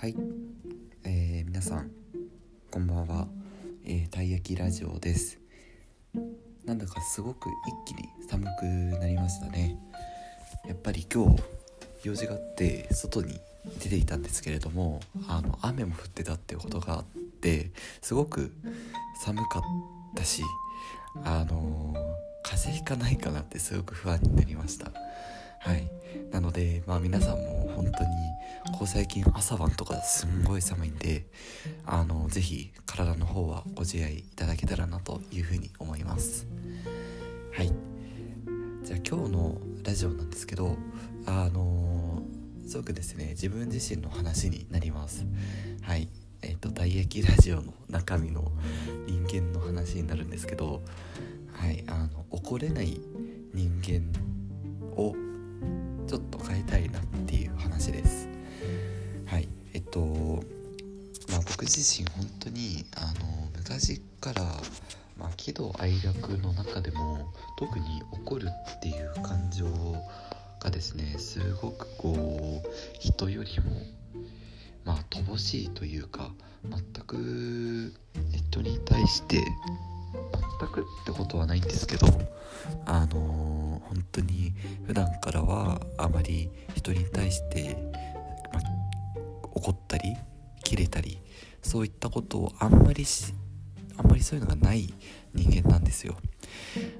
はい、えー、皆さんこんばんは、えー、たい焼きラジオです。なんだかすごく一気に寒くなりましたね。やっぱり今日用事があって外に出ていたんですけれどもあの雨も降ってたっていうことがあってすごく寒かったしあのー、風邪ひかないかなってすごく不安になりました。はい。なのでまあ皆さんも本当にこう最近朝晩とかすんごい寒いんであの是非体の方はご自愛いただけたらなというふうに思います。はい。じゃあ今日のラジオなんですけどあのすごくですね。自分自身の話になります。はい。えっ、ー、と大駅ラジオの中身の人間の話になるんですけどはい。あの怒れない人間をちょっと変えたいなっていう話です。はい。えっとまあ僕自身本当にあの昔からまあ、喜怒哀楽の中でも特に怒るっていう感情がですねすごくこう人よりもまあ乏しいというか全く人に対して全くってことはないんですけどあの本当に普段からはあまり人に対して、ま怒ったり切れたりそういったことをあんまりしあんまりそういうのがない人間なんですよ。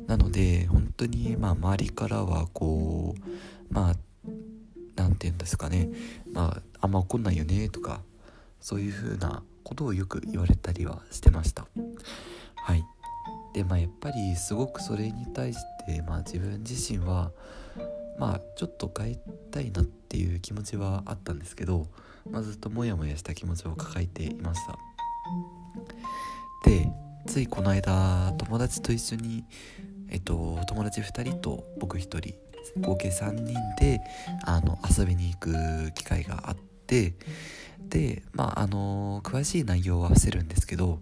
なので本当にまあ周りからはこうまあ何て言うんですかね。まああんま怒んないよねとかそういう風なことをよく言われたりはしてました。はい。でまあやっぱりすごくそれに対してまあ自分自身はまあちょっと変えたいなっていう気持ちはあったんですけど、まあ、ずっとモヤモヤした気持ちを抱えていました。でついこの間友達と一緒にえっと友達2人と僕1人合計3人であの遊びに行く機会があってでまああの詳しい内容は伏せるんですけど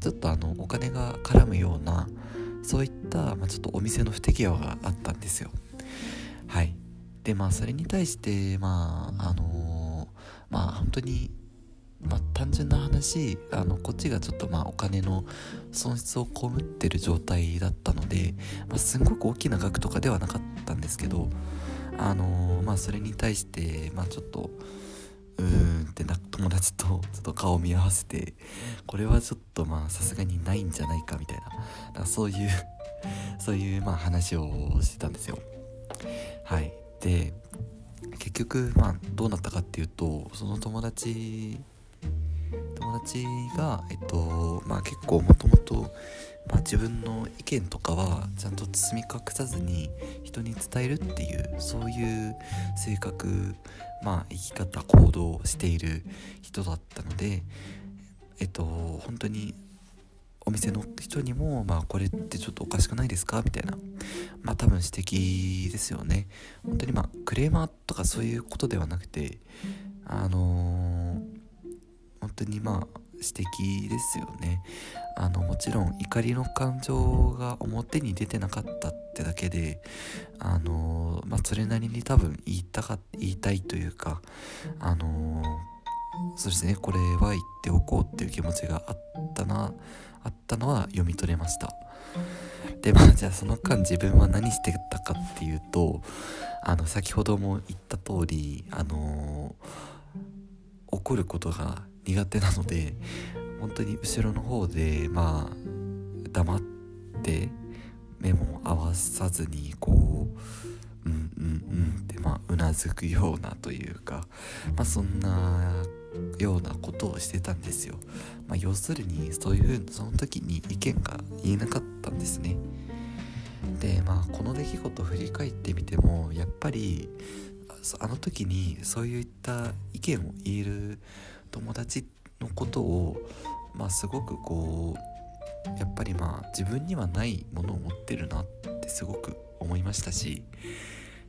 ちょっとあのお金が絡むようなそういった、まあ、ちょっとお店の不手際があったんですよ。はい。でまあそれに対してまああのまあ本当にまあ、単純な話あのこっちがちょっとまあお金の損失を被ってる状態だったので、まあ、すんごく大きな額とかではなかったんですけどあのまあそれに対してまあちょっとって 友達とちょっと顔を見合わせてこれはちょっとまあさすがにないんじゃないかみたいな。なそういう そういうまあ話をしてたんですよ。はい。で結局まあどうなったかっていうとその友達達がえっとまあ結構もともと自分の意見とかはちゃんと包み隠さずに人に伝えるっていうそういう性格まあ生き方行動をしている人だったのでえっと本当にお店の人にも、まあ、これってちょっとおかしくないですか？みたいな、まあ、多分指摘ですよね。本当にまあ、クレーマーとかそういうことではなくて、あのー当にまあ指摘ですよね。あのもちろん怒りの感情が表に出てなかったってだけであのまあそれなりに多分言いたか言いたいというかあのそうですねこれは言っておこうっていう気持ちがあったなあったのは読み取れました。でまあじゃあその間自分は何してたかっていうとあの先ほども言った通りあの怒ることが苦手なので本当に後ろの方でまあ黙って目も合わさずにこううんうんうんってまあうなずくようなというかまあそんなようなことをしてたんですよ。まあ、要するにそういうその時に意見が言えなかったんですね。でまあこの出来事を振り返ってみてもやっぱりあの時にそういった意見を言える友達のことをまあすごくこうやっぱりまあ自分にはないものを持ってるなってすごく思いましたし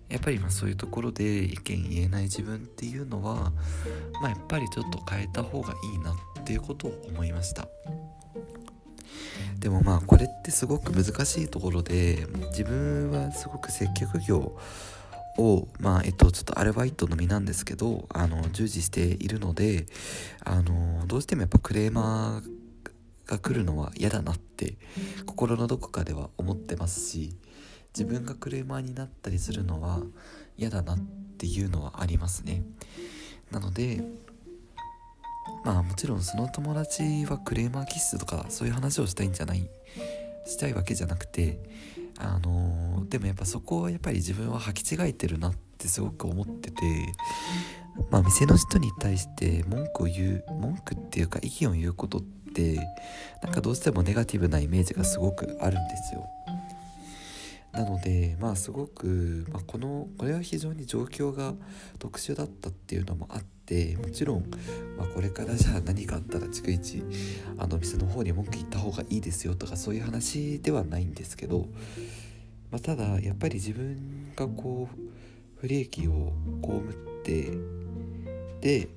やっぱりまあそういうところで意見言えない自分っていうのはまあやっぱりちょっと変えた方がいいなっていうことを思いました。でもまあこれってすごく難しいところで自分はすごく接客業を、まあ、えっと、ちょっとアルバイトのみなんですけど、あの、従事しているので、あの、どうしてもやっぱクレーマーが来るのは嫌だなって、心のどこかでは思ってますし、自分がクレーマーになったりするのは嫌だなっていうのはありますね。なので、まあもちろんその友達はクレーマー気質とかそういう話をしたいんじゃないしたいわけじゃなくてあのー、でもやっぱそこはやっぱり自分は履き違えてるなってすごく思っててまあ店の人に対して文句を言う文句っていうか意見を言うことってなんかどうしてもネガティブなイメージがすごくあるんですよ。なのでまあすごく、まあ、このこれは非常に状況が特殊だったっていうのもあってもちろん、まあ、これからじゃあ何かあったら逐一あの店の方に文句言った方がいいですよとかそういう話ではないんですけど、まあ、ただやっぱり自分がこう不利益を被ってで、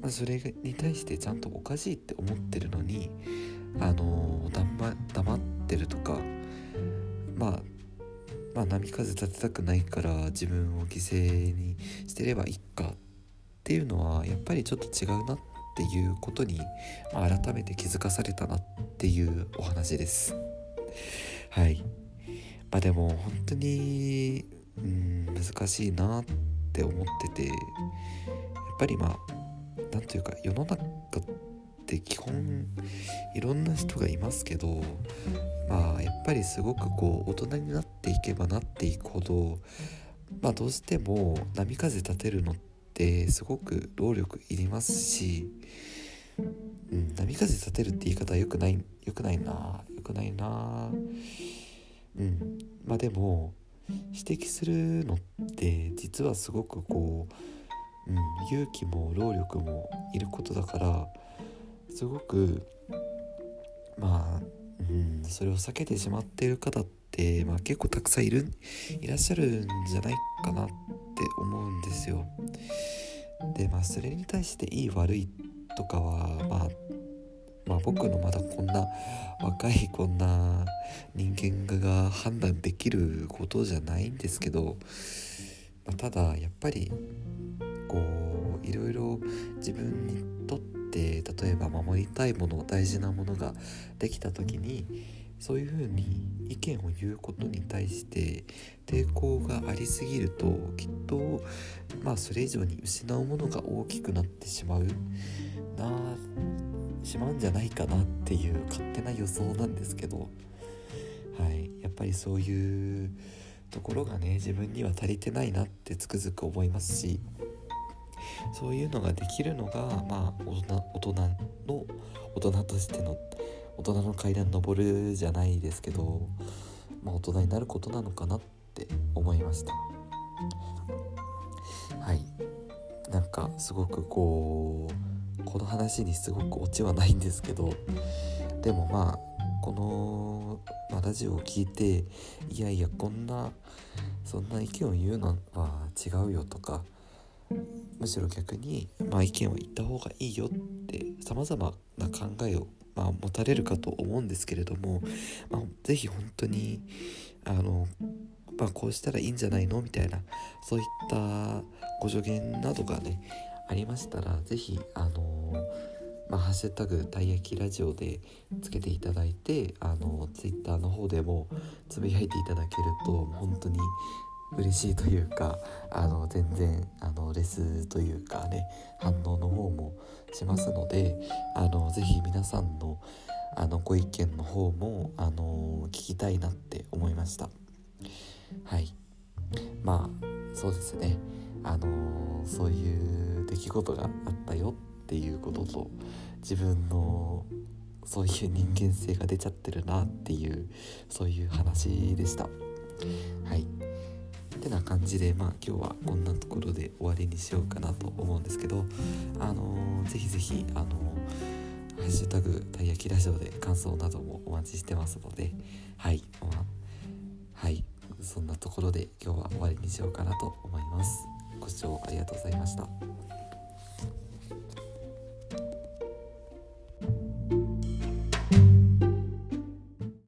まあ、それに対してちゃんとおかしいって思ってるのにあの黙ってるとかまあまあ、波風立てたくないから自分を犠牲にしてればいいかっていうのはやっぱりちょっと違うなっていうことに、まあ、改めて気づかされたなっていうお話です。はい。まあでも本当にうん難しいなって思っててやっぱりまあ何というか世の中って基本いろんな人がいますけどまあやっぱりすごくこう大人になっていけばなっていくほどまあどうしても波風立てるのってすごく労力いりますし、うん、波風立てるって言い方はよくないよくないなよくないな。うんまあでも指摘するのって実はすごくこう、うん、勇気も労力もいることだからすごくまあ、うん、それを避けてしまっている方って、まあ、結構たくさんいるいらっしゃるんじゃないかなって思うんですよ。でまあそれに対していい悪いとかはまあまあ僕のまだこんな若いこんな人間が判断できることじゃないんですけど、まあ、ただやっぱりこういろいろ自分にとって例えば守りたいもの大事なものができた時にそういうふうに意見を言うことに対して抵抗がありすぎるときっとまあそれ以上に失うものが大きくなってしまうなしまうんじゃないかなっていう勝手な予想なんですけどはい。やっぱりそういうところがね自分には足りてないなってつくづく思いますしそういうのができるのがまあ大人大人の大人としての大人の階段登るじゃないですけど、まあ、大人になることなのかなって思いました。はい。なんかすごくこうこの話にすごくオチはないんですけどでもまあこの、まあ、ラジオを聴いていやいやこんなそんな意見を言うのは違うよとかむしろ逆に、まあ、意見を言った方がいいよってさまざまな考えを、まあ、持たれるかと思うんですけれども、まあ、是非本当にあの、まあ、こうしたらいいんじゃないのみたいなそういったご助言などがねありましたら是非あのまあ、ハッシュタグたい焼きラジオでつけていただいてあのツイッターの方でもつぶやいていただけると本当に嬉しいというかあの全然あのレスというかね反応の方もしますのであのぜひ皆さんのあのご意見の方もあの聞きたいなって思いました。はい。まあそうですね。あのそういう出来事があったよっていうことと自分のそういう人間性が出ちゃってるなっていうそういう話でした。はい。てな感じでまあ今日はこんなところで終わりにしようかなと思うんですけどあのー、ぜひぜひあのー、ハッシュタグたい焼きラジオで感想などもお待ちしてますのではい、まあ、はいそんなところで今日は終わりにしようかなと思います。ご視聴ありがとうございました。